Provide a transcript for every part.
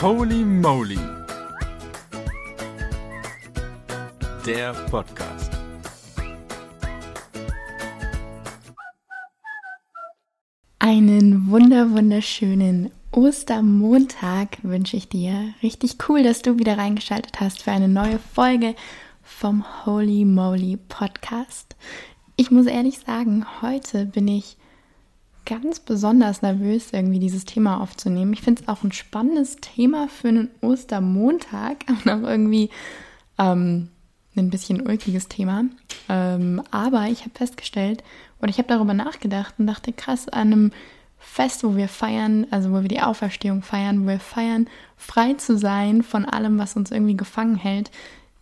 Holy Moly. Der Podcast. Einen wunder wunderschönen Ostermontag wünsche ich dir. Richtig cool, dass du wieder reingeschaltet hast für eine neue Folge vom Holy Moly Podcast. Ich muss ehrlich sagen, heute bin ich ganz besonders nervös, irgendwie dieses Thema aufzunehmen. Ich finde es auch ein spannendes Thema für einen Ostermontag und auch irgendwie ähm, ein bisschen ulkiges Thema. Ähm, aber ich habe festgestellt und ich habe darüber nachgedacht und dachte, krass, an einem Fest, wo wir feiern, also wo wir die Auferstehung feiern, wo wir feiern, frei zu sein von allem, was uns irgendwie gefangen hält,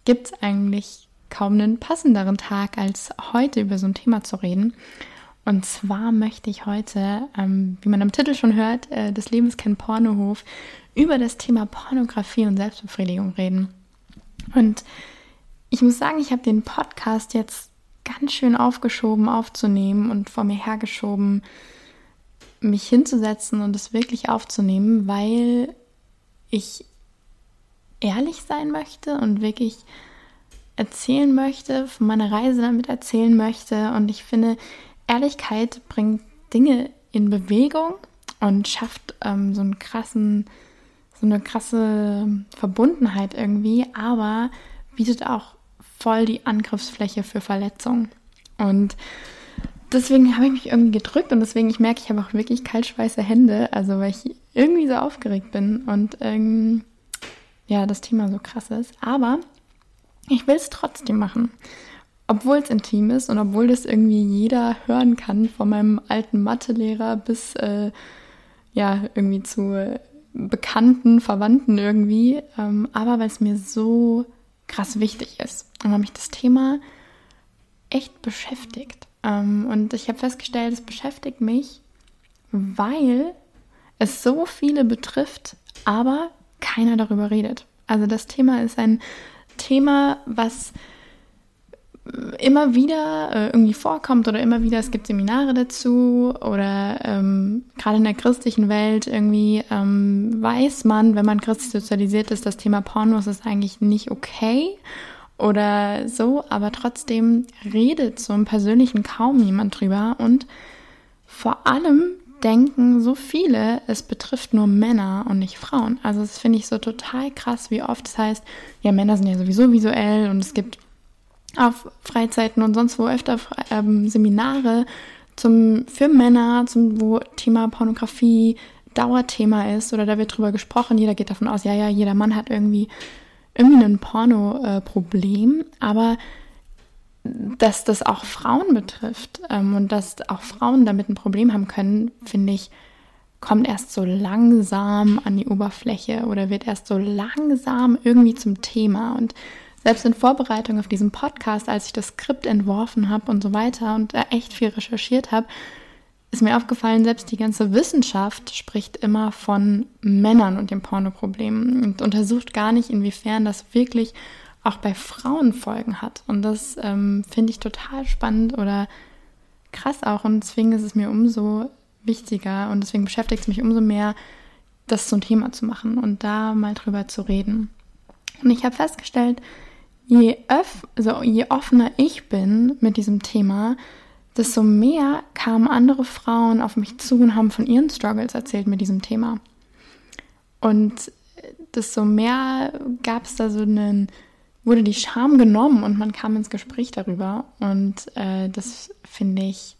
gibt es eigentlich kaum einen passenderen Tag, als heute über so ein Thema zu reden. Und zwar möchte ich heute, ähm, wie man am Titel schon hört, äh, des Lebens kein Pornohof, über das Thema Pornografie und Selbstbefriedigung reden. Und ich muss sagen, ich habe den Podcast jetzt ganz schön aufgeschoben aufzunehmen und vor mir hergeschoben, mich hinzusetzen und es wirklich aufzunehmen, weil ich ehrlich sein möchte und wirklich erzählen möchte, von meiner Reise damit erzählen möchte. Und ich finde, Ehrlichkeit bringt Dinge in Bewegung und schafft ähm, so einen krassen, so eine krasse Verbundenheit irgendwie, aber bietet auch voll die Angriffsfläche für Verletzungen. Und deswegen habe ich mich irgendwie gedrückt und deswegen, ich merke, ich habe auch wirklich kaltschweiße Hände, also weil ich irgendwie so aufgeregt bin und ähm, ja, das Thema so krass ist. Aber ich will es trotzdem machen obwohl es intim ist und obwohl das irgendwie jeder hören kann, von meinem alten Mathelehrer bis äh, ja irgendwie zu bekannten Verwandten irgendwie, ähm, aber weil es mir so krass wichtig ist und weil mich das Thema echt beschäftigt. Ähm, und ich habe festgestellt, es beschäftigt mich, weil es so viele betrifft, aber keiner darüber redet. Also das Thema ist ein Thema, was immer wieder äh, irgendwie vorkommt oder immer wieder, es gibt Seminare dazu oder ähm, gerade in der christlichen Welt irgendwie ähm, weiß man, wenn man christlich sozialisiert ist, das Thema Pornos ist eigentlich nicht okay oder so, aber trotzdem redet so im Persönlichen kaum jemand drüber und vor allem denken so viele, es betrifft nur Männer und nicht Frauen. Also das finde ich so total krass, wie oft es heißt, ja, Männer sind ja sowieso visuell und es gibt auf Freizeiten und sonst wo öfter ähm, Seminare zum, für Männer, zum, wo Thema Pornografie Dauerthema ist oder da wird drüber gesprochen. Jeder geht davon aus, ja, ja, jeder Mann hat irgendwie, irgendwie ein Porno-Problem, aber dass das auch Frauen betrifft ähm, und dass auch Frauen damit ein Problem haben können, finde ich, kommt erst so langsam an die Oberfläche oder wird erst so langsam irgendwie zum Thema. Und selbst in Vorbereitung auf diesen Podcast, als ich das Skript entworfen habe und so weiter und da echt viel recherchiert habe, ist mir aufgefallen, selbst die ganze Wissenschaft spricht immer von Männern und dem Pornoproblem und untersucht gar nicht, inwiefern das wirklich auch bei Frauen Folgen hat. Und das ähm, finde ich total spannend oder krass auch. Und deswegen ist es mir umso wichtiger und deswegen beschäftigt es mich umso mehr, das zum Thema zu machen und da mal drüber zu reden. Und ich habe festgestellt, je, öff, also je offener ich bin mit diesem Thema, desto mehr kamen andere Frauen auf mich zu und haben von ihren Struggles erzählt mit diesem Thema. Und desto mehr gab es da so einen, wurde die Scham genommen und man kam ins Gespräch darüber. Und äh, das finde ich,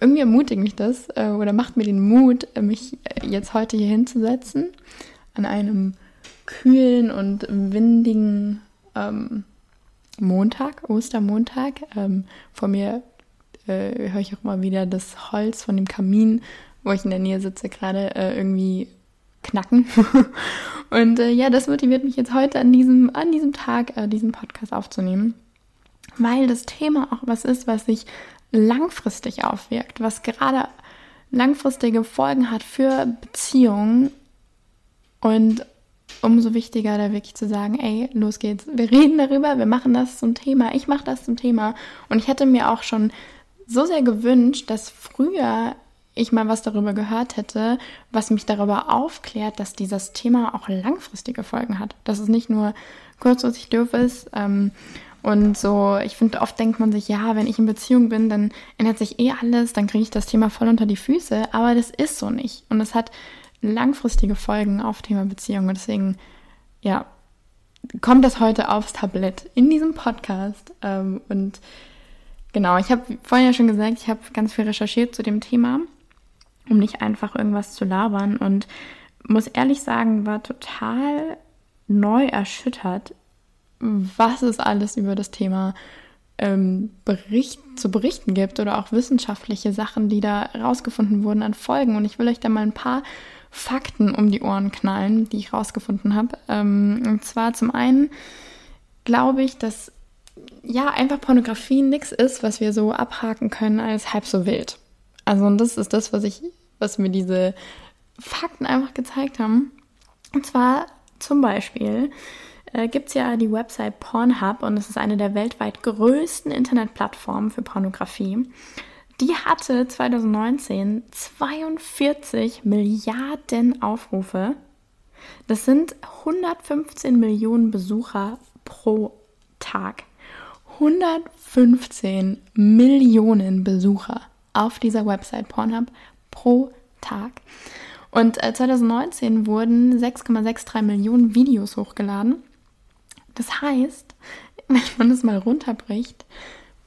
irgendwie ermutigt mich das äh, oder macht mir den Mut, mich jetzt heute hier hinzusetzen an einem kühlen und windigen ähm, Montag, Ostermontag. Ähm, vor mir äh, höre ich auch mal wieder das Holz von dem Kamin, wo ich in der Nähe sitze, gerade äh, irgendwie knacken. und äh, ja, das motiviert mich jetzt heute an diesem, an diesem Tag, äh, diesen Podcast aufzunehmen, weil das Thema auch was ist, was sich langfristig aufwirkt, was gerade langfristige Folgen hat für Beziehungen und umso wichtiger da wirklich zu sagen, ey, los geht's. Wir reden darüber, wir machen das zum Thema. Ich mache das zum Thema. Und ich hätte mir auch schon so sehr gewünscht, dass früher ich mal was darüber gehört hätte, was mich darüber aufklärt, dass dieses Thema auch langfristige Folgen hat. Dass es nicht nur kurzfristig doof ist. Ähm, und so, ich finde, oft denkt man sich, ja, wenn ich in Beziehung bin, dann ändert sich eh alles, dann kriege ich das Thema voll unter die Füße. Aber das ist so nicht. Und es hat langfristige Folgen auf Thema Beziehung. Und deswegen, ja, kommt das heute aufs Tablett in diesem Podcast. Ähm, und genau, ich habe vorhin ja schon gesagt, ich habe ganz viel recherchiert zu dem Thema, um nicht einfach irgendwas zu labern. Und muss ehrlich sagen, war total neu erschüttert, was es alles über das Thema ähm, Bericht, zu berichten gibt oder auch wissenschaftliche Sachen, die da rausgefunden wurden an Folgen. Und ich will euch da mal ein paar Fakten um die Ohren knallen, die ich rausgefunden habe. Ähm, und zwar zum einen glaube ich, dass ja einfach Pornografie nichts ist, was wir so abhaken können als halb so wild. Also und das ist das, was ich, was mir diese Fakten einfach gezeigt haben. Und zwar zum Beispiel äh, gibt es ja die Website Pornhub und es ist eine der weltweit größten Internetplattformen für Pornografie. Die hatte 2019 42 Milliarden Aufrufe. Das sind 115 Millionen Besucher pro Tag. 115 Millionen Besucher auf dieser Website Pornhub pro Tag. Und 2019 äh, wurden 6,63 Millionen Videos hochgeladen. Das heißt, wenn man das mal runterbricht,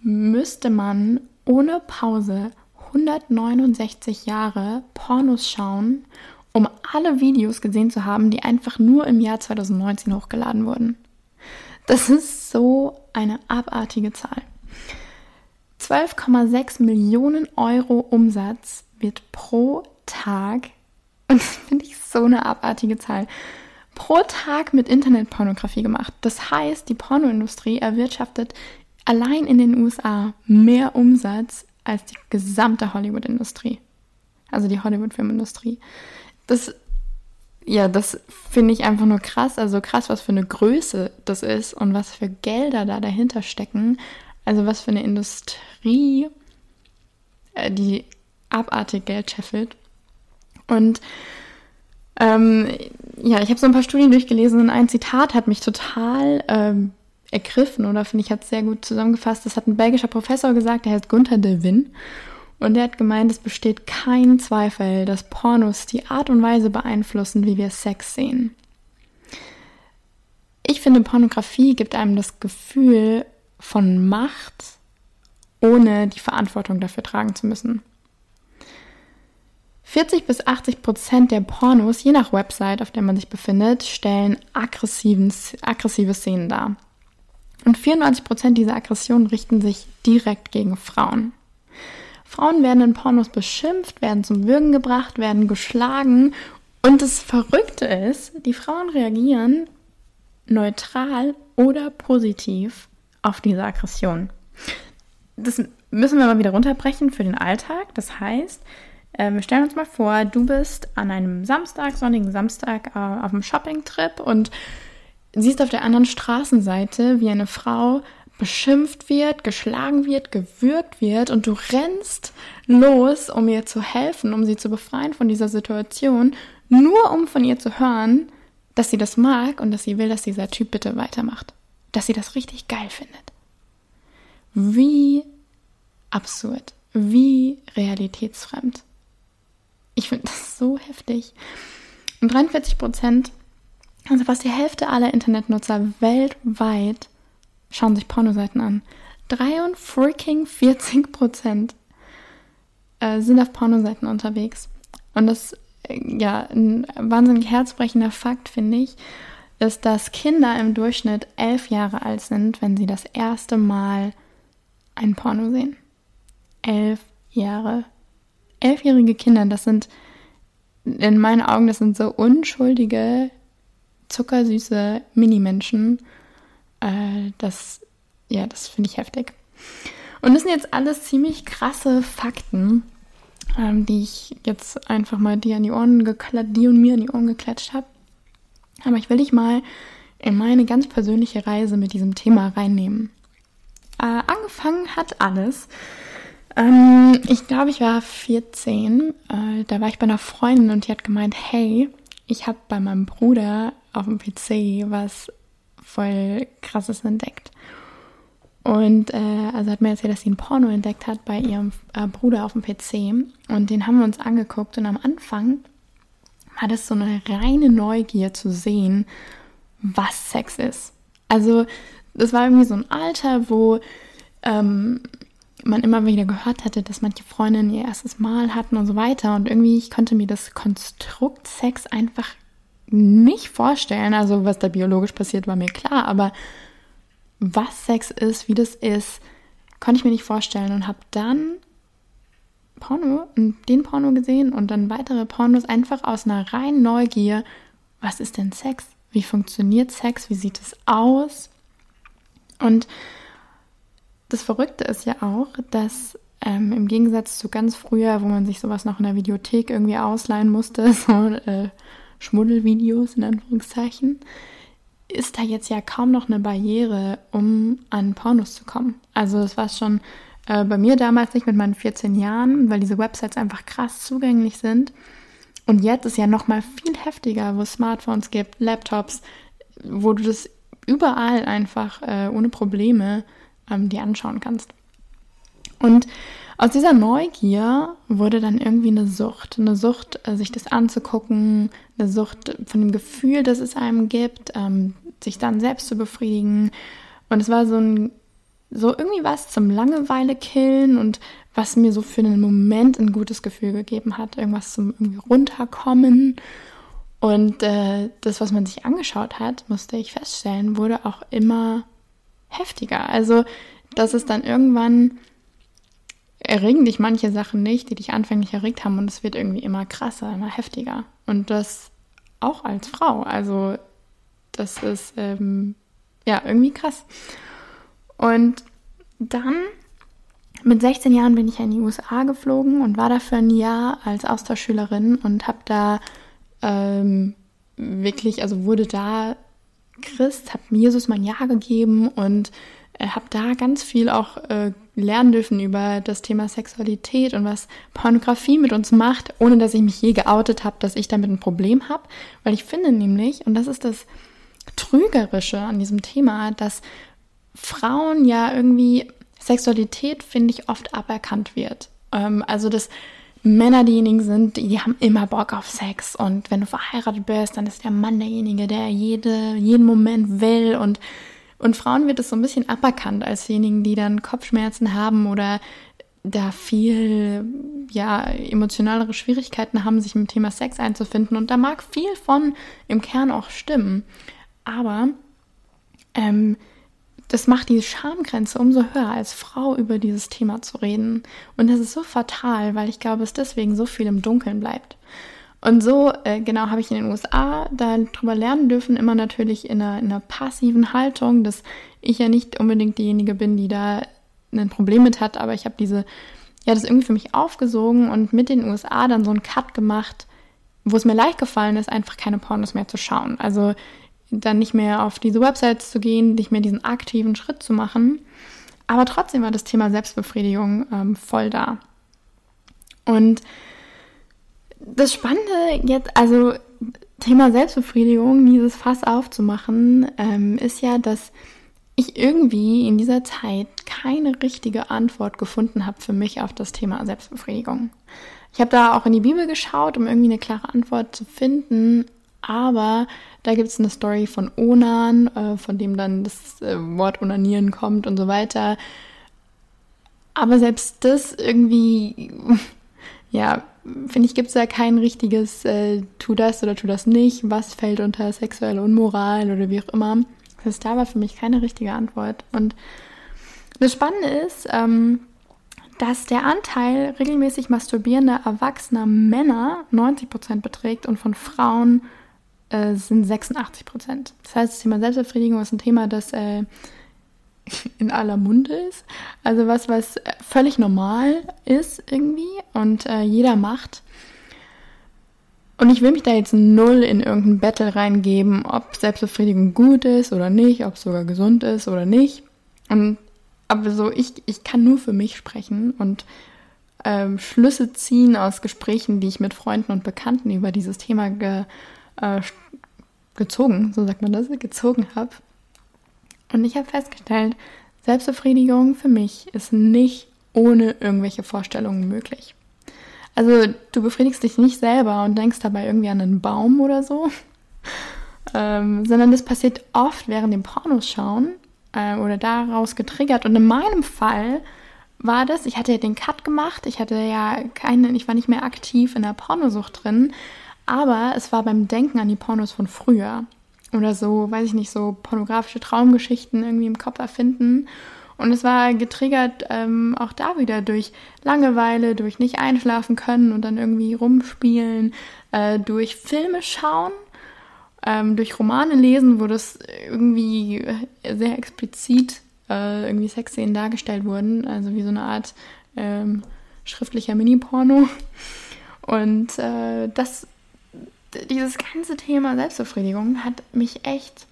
müsste man ohne Pause 169 Jahre Pornos schauen, um alle Videos gesehen zu haben, die einfach nur im Jahr 2019 hochgeladen wurden. Das ist so eine abartige Zahl. 12,6 Millionen Euro Umsatz wird pro Tag, und das finde ich so eine abartige Zahl, pro Tag mit Internetpornografie gemacht. Das heißt, die Pornoindustrie erwirtschaftet allein in den USA mehr Umsatz als die gesamte Hollywood-Industrie. Also die Hollywood-Filmindustrie. Das, ja, das finde ich einfach nur krass. Also krass, was für eine Größe das ist und was für Gelder da dahinter stecken. Also was für eine Industrie, äh, die abartig Geld scheffelt. Und ähm, ja, ich habe so ein paar Studien durchgelesen und ein Zitat hat mich total ähm, ergriffen oder finde ich hat sehr gut zusammengefasst. Das hat ein belgischer Professor gesagt, der heißt Gunther de Win. Und der hat gemeint, es besteht kein Zweifel, dass Pornos die Art und Weise beeinflussen, wie wir Sex sehen. Ich finde, Pornografie gibt einem das Gefühl von Macht, ohne die Verantwortung dafür tragen zu müssen. 40 bis 80 Prozent der Pornos, je nach Website, auf der man sich befindet, stellen aggressiven, aggressive Szenen dar. Und 94 Prozent dieser Aggressionen richten sich direkt gegen Frauen. Frauen werden in Pornos beschimpft, werden zum Würgen gebracht, werden geschlagen. Und das Verrückte ist, die Frauen reagieren neutral oder positiv auf diese Aggression. Das müssen wir mal wieder runterbrechen für den Alltag. Das heißt, äh, wir stellen uns mal vor, du bist an einem Samstag, sonnigen Samstag äh, auf einem Shoppingtrip und siehst auf der anderen Straßenseite, wie eine Frau beschimpft wird, geschlagen wird, gewürgt wird und du rennst los, um ihr zu helfen, um sie zu befreien von dieser Situation, nur um von ihr zu hören, dass sie das mag und dass sie will, dass dieser Typ bitte weitermacht. Dass sie das richtig geil findet. Wie absurd, wie realitätsfremd. Ich finde das so heftig. Und 43 Prozent also fast die Hälfte aller Internetnutzer weltweit schauen sich Pornoseiten an. 43 Prozent äh, sind auf Pornoseiten unterwegs. Und das, äh, ja, ein wahnsinnig herzbrechender Fakt, finde ich, ist, dass Kinder im Durchschnitt elf Jahre alt sind, wenn sie das erste Mal ein Porno sehen. Elf Jahre. Elfjährige Kinder, das sind in meinen Augen, das sind so unschuldige zuckersüße Minimenschen. Äh, das, ja, das finde ich heftig. Und das sind jetzt alles ziemlich krasse Fakten, ähm, die ich jetzt einfach mal dir an die Ohren geklatscht, die und mir an die Ohren geklatscht habe. Aber ich will dich mal in meine ganz persönliche Reise mit diesem Thema reinnehmen. Äh, angefangen hat alles Ähm, ich glaube, ich war 14. Äh, da war ich bei einer Freundin und die hat gemeint, hey, ich habe bei meinem Bruder auf dem PC was voll krasses entdeckt. Und äh, also hat mir erzählt, dass sie ein Porno entdeckt hat bei ihrem äh, Bruder auf dem PC. Und den haben wir uns angeguckt. Und am Anfang war das so eine reine Neugier zu sehen, was Sex ist. Also das war irgendwie so ein Alter, wo ähm, man immer wieder gehört hatte, dass manche Freundinnen ihr erstes Mal hatten und so weiter. Und irgendwie, ich konnte mir das Konstrukt Sex einfach nicht vorstellen. Also was da biologisch passiert, war mir klar. Aber was Sex ist, wie das ist, konnte ich mir nicht vorstellen und habe dann Porno, den Porno gesehen und dann weitere Pornos einfach aus einer reinen Neugier. Was ist denn Sex? Wie funktioniert Sex? Wie sieht es aus? Und das Verrückte ist ja auch, dass ähm, im Gegensatz zu ganz früher, wo man sich sowas noch in der Videothek irgendwie ausleihen musste, so äh, Schmuddelvideos in Anführungszeichen, ist da jetzt ja kaum noch eine Barriere, um an Pornos zu kommen. Also das war schon äh, bei mir damals nicht mit meinen 14 Jahren, weil diese Websites einfach krass zugänglich sind. Und jetzt ist ja noch mal viel heftiger, wo es Smartphones gibt, Laptops, wo du das überall einfach äh, ohne Probleme ähm, dir anschauen kannst. Und aus dieser Neugier wurde dann irgendwie eine Sucht. Eine Sucht, äh, sich das anzugucken, eine Sucht von dem Gefühl, das es einem gibt, ähm, sich dann selbst zu befriedigen. Und es war so ein, so irgendwie was zum Langeweile killen und was mir so für einen Moment ein gutes Gefühl gegeben hat. Irgendwas zum irgendwie runterkommen. Und äh, das, was man sich angeschaut hat, musste ich feststellen, wurde auch immer heftiger. Also, dass es dann irgendwann erregen dich manche Sachen nicht, die dich anfänglich erregt haben und es wird irgendwie immer krasser, immer heftiger. Und das auch als Frau. Also das ist ähm, ja irgendwie krass. Und dann mit 16 Jahren bin ich in die USA geflogen und war da für ein Jahr als Austauschschülerin und habe da ähm, wirklich, also wurde da Christ, habe Jesus mein Ja gegeben und äh, habe da ganz viel auch äh, lernen dürfen über das Thema Sexualität und was Pornografie mit uns macht, ohne dass ich mich je geoutet habe, dass ich damit ein Problem habe. Weil ich finde nämlich, und das ist das Trügerische an diesem Thema, dass Frauen ja irgendwie Sexualität, finde ich, oft aberkannt wird. Ähm, also, dass Männer diejenigen sind, die haben immer Bock auf Sex. Und wenn du verheiratet bist, dann ist der Mann derjenige, der jede, jeden Moment will. Und, und Frauen wird es so ein bisschen aberkannt als diejenigen, die dann Kopfschmerzen haben oder da viel, ja, emotionalere Schwierigkeiten haben, sich dem Thema Sex einzufinden. Und da mag viel von im Kern auch stimmen. Aber ähm, das macht die Schamgrenze umso höher, als Frau über dieses Thema zu reden. Und das ist so fatal, weil ich glaube, es deswegen so viel im Dunkeln bleibt. Und so, äh, genau, habe ich in den USA darüber lernen dürfen, immer natürlich in einer, in einer passiven Haltung, dass ich ja nicht unbedingt diejenige bin, die da ein Problem mit hat, aber ich habe diese, ja, das irgendwie für mich aufgesogen und mit den USA dann so einen Cut gemacht, wo es mir leicht gefallen ist, einfach keine Pornos mehr zu schauen. Also dann nicht mehr auf diese Websites zu gehen, nicht mehr diesen aktiven Schritt zu machen. Aber trotzdem war das Thema Selbstbefriedigung ähm, voll da. Und das Spannende jetzt, also Thema Selbstbefriedigung, dieses Fass aufzumachen, ähm, ist ja, dass ich irgendwie in dieser Zeit keine richtige Antwort gefunden habe für mich auf das Thema Selbstbefriedigung. Ich habe da auch in die Bibel geschaut, um irgendwie eine klare Antwort zu finden, aber da gibt es eine Story von Onan, äh, von dem dann das äh, Wort Onanieren kommt und so weiter. Aber selbst das irgendwie, ja, finde ich, gibt es da kein richtiges äh, tu das oder tu das nicht, was fällt unter sexuelle Unmoral oder wie auch immer. Das da war für mich keine richtige Antwort. Und das Spannende ist, ähm, dass der Anteil regelmäßig masturbierender erwachsener Männer 90% beträgt und von Frauen äh, sind 86 Prozent. Das heißt, das Thema Selbstbefriedigung ist ein Thema, das äh, in aller Munde ist. Also was, was völlig normal ist irgendwie und äh, jeder macht. Und ich will mich da jetzt null in irgendein Battle reingeben, ob Selbstbefriedigung gut ist oder nicht, ob es sogar gesund ist oder nicht. Und aber so, ich, ich kann nur für mich sprechen und ähm, Schlüsse ziehen aus Gesprächen, die ich mit Freunden und Bekannten über dieses Thema ge, äh, gezogen, so sagt man das, gezogen habe. Und ich habe festgestellt, Selbstbefriedigung für mich ist nicht ohne irgendwelche Vorstellungen möglich. Also du befriedigst dich nicht selber und denkst dabei irgendwie an einen Baum oder so, ähm, sondern das passiert oft während dem Pornos schauen äh, oder daraus getriggert. Und in meinem Fall war das, ich hatte ja den Cut gemacht, ich hatte ja keine, ich war nicht mehr aktiv in der Pornosucht drin, aber es war beim Denken an die Pornos von früher. Oder so, weiß ich nicht, so pornografische Traumgeschichten irgendwie im Kopf erfinden. Und es war getriggert ähm, auch da wieder durch Langeweile, durch nicht einschlafen können und dann irgendwie rumspielen, äh, durch Filme schauen, ähm, durch Romane lesen, wo das irgendwie sehr explizit äh, irgendwie Sexszenen dargestellt wurden, also wie so eine Art ähm, schriftlicher Mini-Porno. Und äh, das dieses ganze Thema Selbstbefriedigung hat mich echt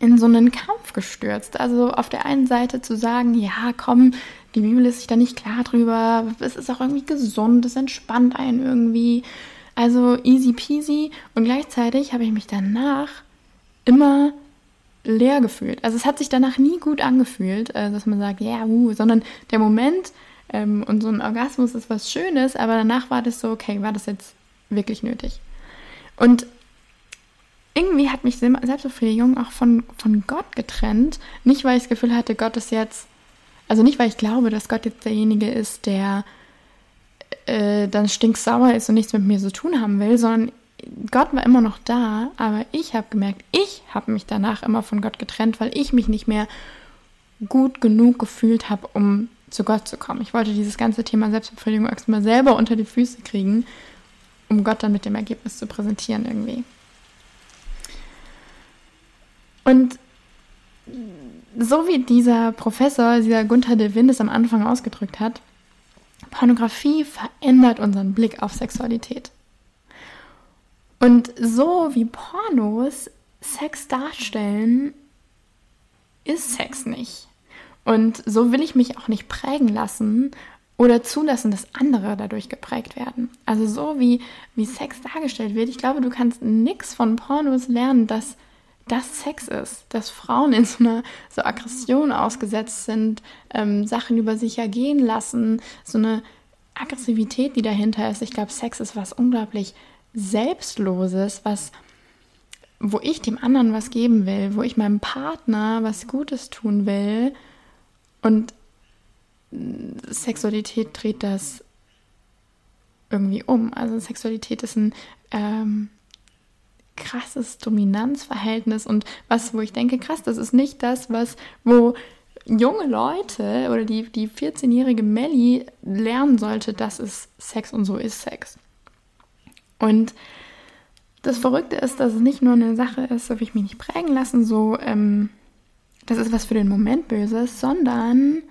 in so einen Kampf gestürzt. Also auf der einen Seite zu sagen, ja, komm, die Bibel ist sich da nicht klar drüber, es ist auch irgendwie gesund, es entspannt einen irgendwie. Also easy peasy. Und gleichzeitig habe ich mich danach immer leer gefühlt. Also es hat sich danach nie gut angefühlt, äh, dass man sagt, ja, yeah, uh, sondern der Moment ähm, und so ein Orgasmus ist was Schönes, aber danach war das so, okay, war das jetzt wirklich nötig? Und irgendwie hat mich Selbstbefriedigung auch von, von Gott getrennt. Nicht, weil ich das Gefühl hatte, Gott ist jetzt, also nicht, weil ich glaube, dass Gott jetzt derjenige ist, der äh, dann stinksauer ist und nichts mit mir zu tun haben will, sondern Gott war immer noch da, aber ich habe gemerkt, ich habe mich danach immer von Gott getrennt, weil ich mich nicht mehr gut genug gefühlt habe, um zu Gott zu kommen. Ich wollte dieses ganze Thema Selbstbefriedigung erstmal selber unter die Füße kriegen um Gott dann mit dem Ergebnis zu präsentieren irgendwie. Und so wie dieser Professor, dieser Gunther de Wind es am Anfang ausgedrückt hat, Pornografie verändert unseren Blick auf Sexualität. Und so wie Pornos Sex darstellen, ist Sex nicht. Und so will ich mich auch nicht prägen lassen oder zulassen, dass andere dadurch geprägt werden. Also so wie, wie Sex dargestellt wird. Ich glaube, du kannst nichts von Pornos lernen, dass das Sex ist, dass Frauen in so einer so Aggression ausgesetzt sind, ähm, Sachen über sich ergehen lassen, so eine Aggressivität, die dahinter ist. Ich glaube, Sex ist was unglaublich Selbstloses, was wo ich dem anderen was geben will, wo ich meinem Partner was Gutes tun will und Sexualität dreht das irgendwie um. Also Sexualität ist ein ähm, krasses Dominanzverhältnis und was, wo ich denke, krass, das ist nicht das, was, wo junge Leute oder die, die 14-jährige Melly lernen sollte, das ist Sex und so ist Sex. Und das Verrückte ist, dass es nicht nur eine Sache ist, will ich mich nicht prägen lassen, so, ähm, das ist was für den Moment Böses, sondern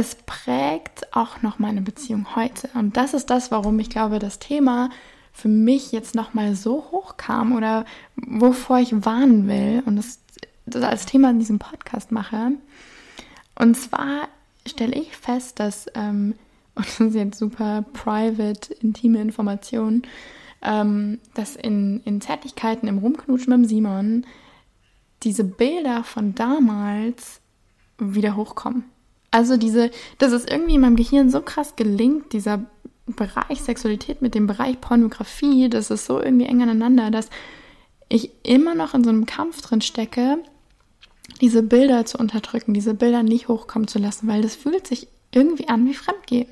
es prägt auch noch meine Beziehung heute. Und das ist das, warum ich glaube, das Thema für mich jetzt nochmal so hoch kam oder wovor ich warnen will und das, das als Thema in diesem Podcast mache. Und zwar stelle ich fest, dass, ähm, und das ist jetzt super private, intime Information, ähm, dass in, in Zärtlichkeiten im Rumknutschen mit Simon diese Bilder von damals wieder hochkommen. Also diese, dass es irgendwie in meinem Gehirn so krass gelingt, dieser Bereich Sexualität mit dem Bereich Pornografie, das ist so irgendwie eng aneinander, dass ich immer noch in so einem Kampf drin stecke, diese Bilder zu unterdrücken, diese Bilder nicht hochkommen zu lassen, weil das fühlt sich irgendwie an wie Fremdgehen.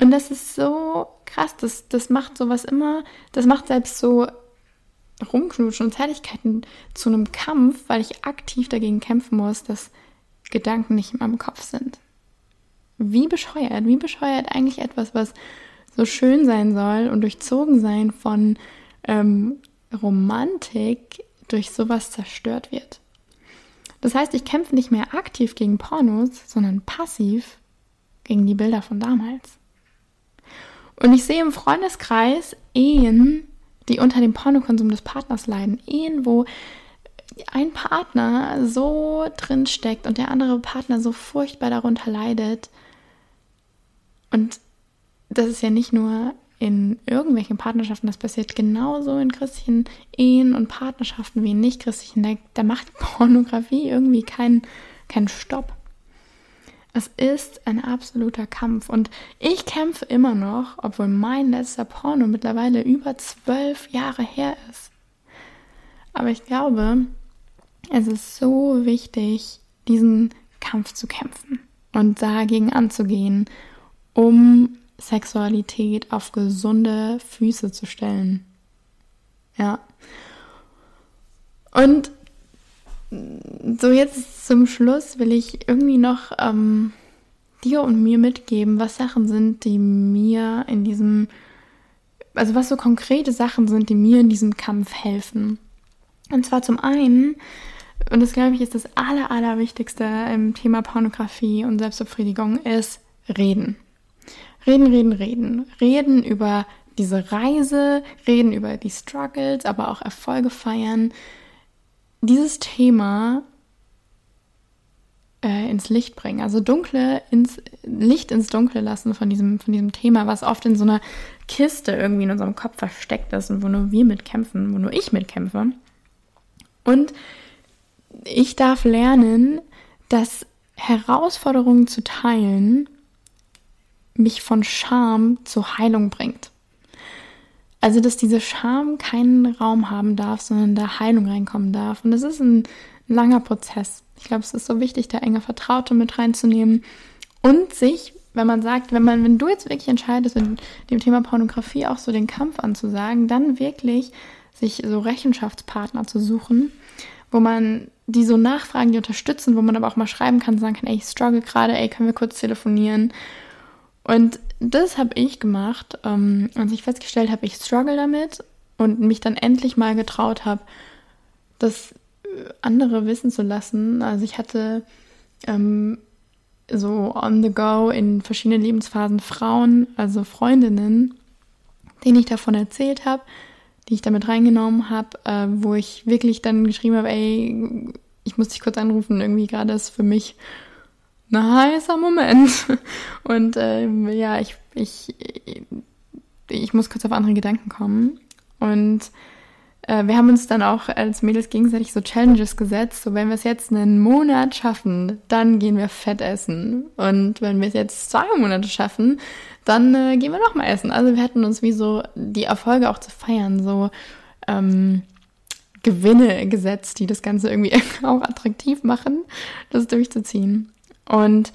Und das ist so krass, das, das macht sowas immer, das macht selbst so Rumknutschen und Zärtlichkeiten zu einem Kampf, weil ich aktiv dagegen kämpfen muss, dass Gedanken nicht in meinem Kopf sind. Wie bescheuert, wie bescheuert eigentlich etwas, was so schön sein soll und durchzogen sein von ähm, Romantik durch sowas zerstört wird. Das heißt, ich kämpfe nicht mehr aktiv gegen Pornos, sondern passiv gegen die Bilder von damals. Und ich sehe im Freundeskreis Ehen, die unter dem Pornokonsum des Partners leiden. Ehen, wo ein Partner so drin steckt und der andere Partner so furchtbar darunter leidet. Und das ist ja nicht nur in irgendwelchen Partnerschaften, das passiert genauso in christlichen Ehen und Partnerschaften wie in nicht-christlichen. Da, da, macht Pornografie irgendwie keinen kein Stopp. Es ist ein absoluter Kampf und ich kämpfe immer noch, obwohl mein letzter Porno mittlerweile über zwölf Jahre her ist. Aber ich glaube, es ist so wichtig, diesen Kampf zu kämpfen und dagegen anzugehen, um Sexualität auf gesunde Füße zu stellen. Ja. Und so jetzt zum Schluss will ich irgendwie noch ähm, dir und mir mitgeben, was Sachen sind, die mir in diesem, also was so konkrete Sachen sind, die mir in diesem Kampf helfen. Und zwar zum einen, und das glaube ich ist das Aller, Allerwichtigste im Thema Pornografie und Selbstbefriedigung, ist reden. Reden, reden, reden. Reden über diese Reise, reden über die Struggles, aber auch Erfolge feiern. Dieses Thema äh, ins Licht bringen, also dunkle ins Licht ins Dunkle lassen von diesem, von diesem Thema, was oft in so einer Kiste irgendwie in unserem Kopf versteckt ist und wo nur wir mitkämpfen, wo nur ich mitkämpfe. Und ich darf lernen, dass Herausforderungen zu teilen mich von Scham zur Heilung bringt. Also, dass diese Scham keinen Raum haben darf, sondern da Heilung reinkommen darf. Und das ist ein langer Prozess. Ich glaube, es ist so wichtig, da enge Vertraute mit reinzunehmen und sich, wenn man sagt, wenn man, wenn du jetzt wirklich entscheidest, mit dem Thema Pornografie auch so den Kampf anzusagen, dann wirklich sich so Rechenschaftspartner zu suchen, wo man die so nachfragen, die unterstützen, wo man aber auch mal schreiben kann, sagen kann, ey, ich struggle gerade, ey, können wir kurz telefonieren und das habe ich gemacht, ähm, als ich festgestellt habe, ich struggle damit und mich dann endlich mal getraut habe, das äh, andere wissen zu lassen. Also ich hatte ähm, so on the go in verschiedenen Lebensphasen Frauen, also Freundinnen, denen ich davon erzählt habe, die ich damit reingenommen habe, äh, wo ich wirklich dann geschrieben habe, ey, ich muss dich kurz anrufen, irgendwie gerade ist für mich ein heißer Moment. Und ähm, ja, ich, ich, ich muss kurz auf andere Gedanken kommen. Und äh, wir haben uns dann auch als Mädels gegenseitig so Challenges gesetzt. So, wenn wir es jetzt einen Monat schaffen, dann gehen wir fett essen. Und wenn wir es jetzt zwei Monate schaffen, dann äh, gehen wir nochmal essen. Also wir hatten uns wie so die Erfolge auch zu feiern, so ähm, Gewinne gesetzt, die das Ganze irgendwie auch attraktiv machen, das durchzuziehen. Und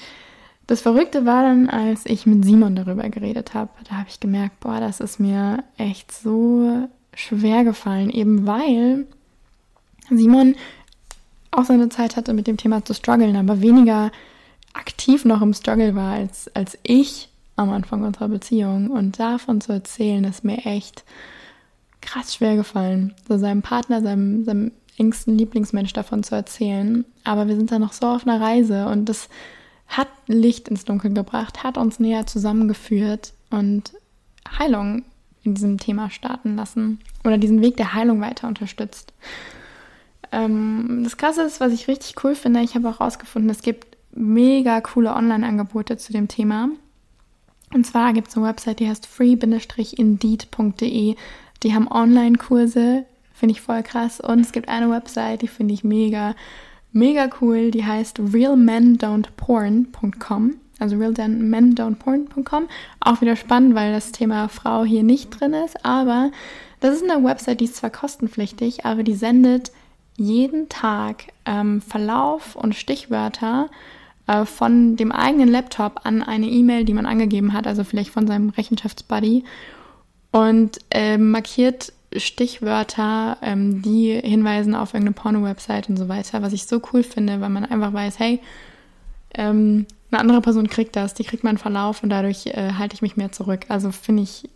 das Verrückte war dann, als ich mit Simon darüber geredet habe, da habe ich gemerkt, boah, das ist mir echt so schwer gefallen, eben weil Simon auch seine Zeit hatte, mit dem Thema zu strugglen, aber weniger aktiv noch im Struggle war als, als ich am Anfang unserer Beziehung. Und davon zu erzählen, ist mir echt krass schwer gefallen. So seinem Partner, seinem, seinem engsten Lieblingsmensch davon zu erzählen. Aber wir sind da noch so auf einer Reise und das hat Licht ins Dunkel gebracht, hat uns näher zusammengeführt und Heilung in diesem Thema starten lassen oder diesen Weg der Heilung weiter unterstützt. Ähm, das Krasse ist, was ich richtig cool finde, ich habe auch herausgefunden, es gibt mega coole Online-Angebote zu dem Thema. Und zwar gibt es eine Website, die heißt free-indeed.de. Die haben Online-Kurse Finde ich voll krass. Und es gibt eine Website, die finde ich mega, mega cool. Die heißt realmendon'tporn.com. Also realmendon'tporn.com. Auch wieder spannend, weil das Thema Frau hier nicht drin ist. Aber das ist eine Website, die ist zwar kostenpflichtig, aber die sendet jeden Tag ähm, Verlauf und Stichwörter äh, von dem eigenen Laptop an eine E-Mail, die man angegeben hat, also vielleicht von seinem Rechenschaftsbuddy und äh, markiert Stichwörter, ähm, die hinweisen auf irgendeine Porno-Website und so weiter, was ich so cool finde, weil man einfach weiß, hey, ähm, eine andere Person kriegt das, die kriegt meinen Verlauf und dadurch äh, halte ich mich mehr zurück. Also finde ich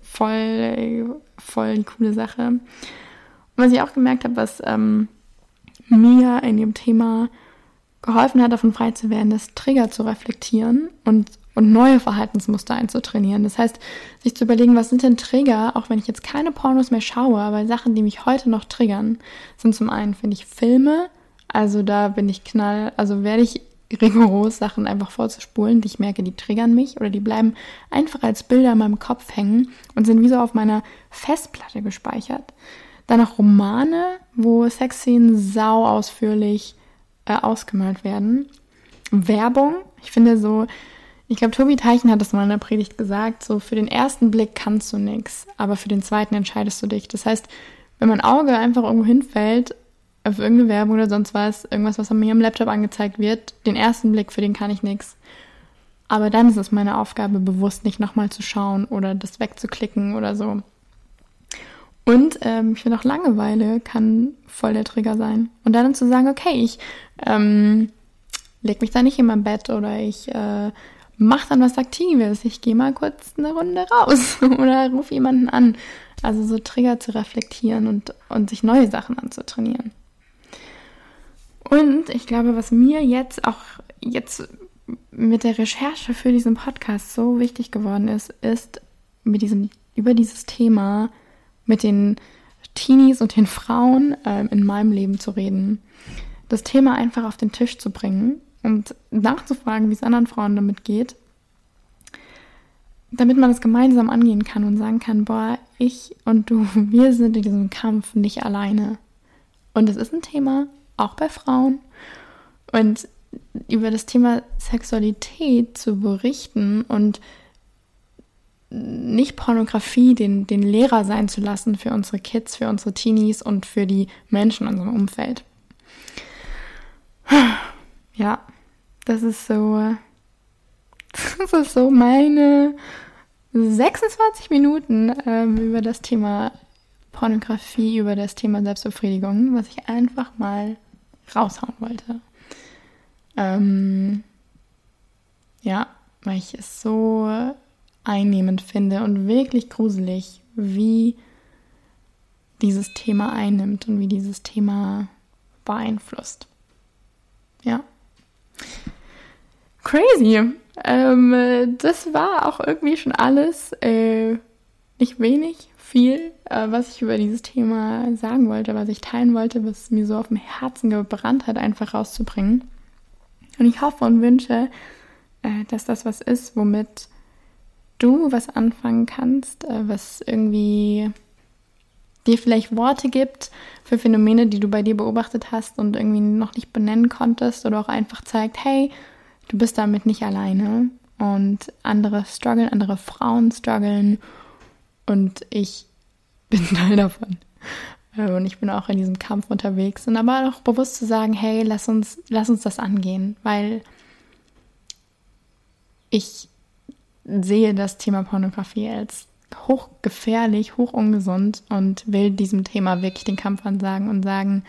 voll, voll die coole Sache. Und was ich auch gemerkt habe, was ähm, mir in dem Thema geholfen hat, davon frei zu werden, ist Trigger zu reflektieren und und neue Verhaltensmuster einzutrainieren. Das heißt, sich zu überlegen, was sind denn Trigger, auch wenn ich jetzt keine Pornos mehr schaue, aber Sachen, die mich heute noch triggern, sind zum einen, finde ich, Filme. Also da bin ich knall, also werde ich rigoros Sachen einfach vorzuspulen, die ich merke, die triggern mich oder die bleiben einfach als Bilder in meinem Kopf hängen und sind wie so auf meiner Festplatte gespeichert. Dann noch Romane, wo Sexszenen sau ausführlich äh, ausgemalt werden. Werbung, ich finde so, ich glaube, Tobi Teichen hat das mal in der Predigt gesagt, so für den ersten Blick kannst du nichts, aber für den zweiten entscheidest du dich. Das heißt, wenn mein Auge einfach irgendwo hinfällt, auf irgendeine Werbung oder sonst was, irgendwas, was mir am Laptop angezeigt wird, den ersten Blick, für den kann ich nichts. Aber dann ist es meine Aufgabe, bewusst nicht nochmal zu schauen oder das wegzuklicken oder so. Und ähm, ich finde auch Langeweile kann voll der Trigger sein. Und dann zu sagen, okay, ich ähm, leg mich da nicht in mein Bett oder ich äh, mach dann was Aktives. Ich gehe mal kurz eine Runde raus oder ruf jemanden an. Also so Trigger zu reflektieren und, und sich neue Sachen anzutrainieren. Und ich glaube, was mir jetzt auch jetzt mit der Recherche für diesen Podcast so wichtig geworden ist, ist mit diesem, über dieses Thema mit den Teenies und den Frauen äh, in meinem Leben zu reden. Das Thema einfach auf den Tisch zu bringen und nachzufragen, wie es anderen Frauen damit geht, damit man es gemeinsam angehen kann und sagen kann, boah, ich und du, wir sind in diesem Kampf nicht alleine. Und es ist ein Thema, auch bei Frauen. Und über das Thema Sexualität zu berichten und nicht Pornografie den, den Lehrer sein zu lassen für unsere Kids, für unsere Teenies und für die Menschen in unserem Umfeld. Ja, das ist so, das ist so meine 26 Minuten ähm, über das Thema Pornografie, über das Thema Selbstbefriedigung, was ich einfach mal raushauen wollte. Ähm, ja, weil ich es so einnehmend finde und wirklich gruselig, wie dieses Thema einnimmt und wie dieses Thema beeinflusst. Ja. Crazy. Ähm, das war auch irgendwie schon alles. Äh, nicht wenig, viel, äh, was ich über dieses Thema sagen wollte, was ich teilen wollte, was mir so auf dem Herzen gebrannt hat, einfach rauszubringen. Und ich hoffe und wünsche, äh, dass das was ist, womit du was anfangen kannst, äh, was irgendwie dir vielleicht Worte gibt für Phänomene, die du bei dir beobachtet hast und irgendwie noch nicht benennen konntest oder auch einfach zeigt, hey, du bist damit nicht alleine und andere strugglen, andere Frauen strugglen und ich bin Teil davon. Äh, und ich bin auch in diesem Kampf unterwegs und aber auch bewusst zu sagen, hey, lass uns, lass uns das angehen, weil ich sehe das Thema Pornografie als hochgefährlich, hochungesund und will diesem Thema wirklich den Kampf ansagen und sagen,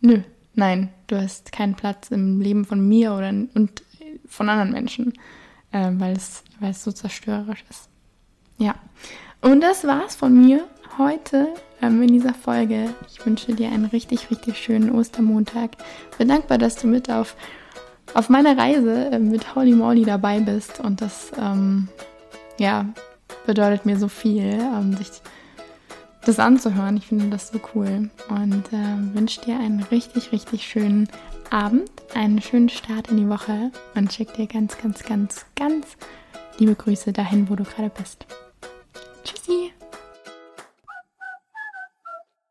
nö, nein, du hast keinen Platz im Leben von mir oder und von anderen Menschen, äh, weil, es, weil es so zerstörerisch ist. Ja, und das war's von mir heute ähm, in dieser Folge. Ich wünsche dir einen richtig, richtig schönen Ostermontag. Bin dankbar, dass du mit auf auf meiner Reise äh, mit Holy Moly dabei bist. Und das, ähm, ja, bedeutet mir so viel, ähm, sich das anzuhören. Ich finde das so cool. Und äh, wünsche dir einen richtig, richtig schönen Abend, einen schönen Start in die Woche und schick dir ganz, ganz, ganz, ganz liebe Grüße dahin, wo du gerade bist. Tschüssi.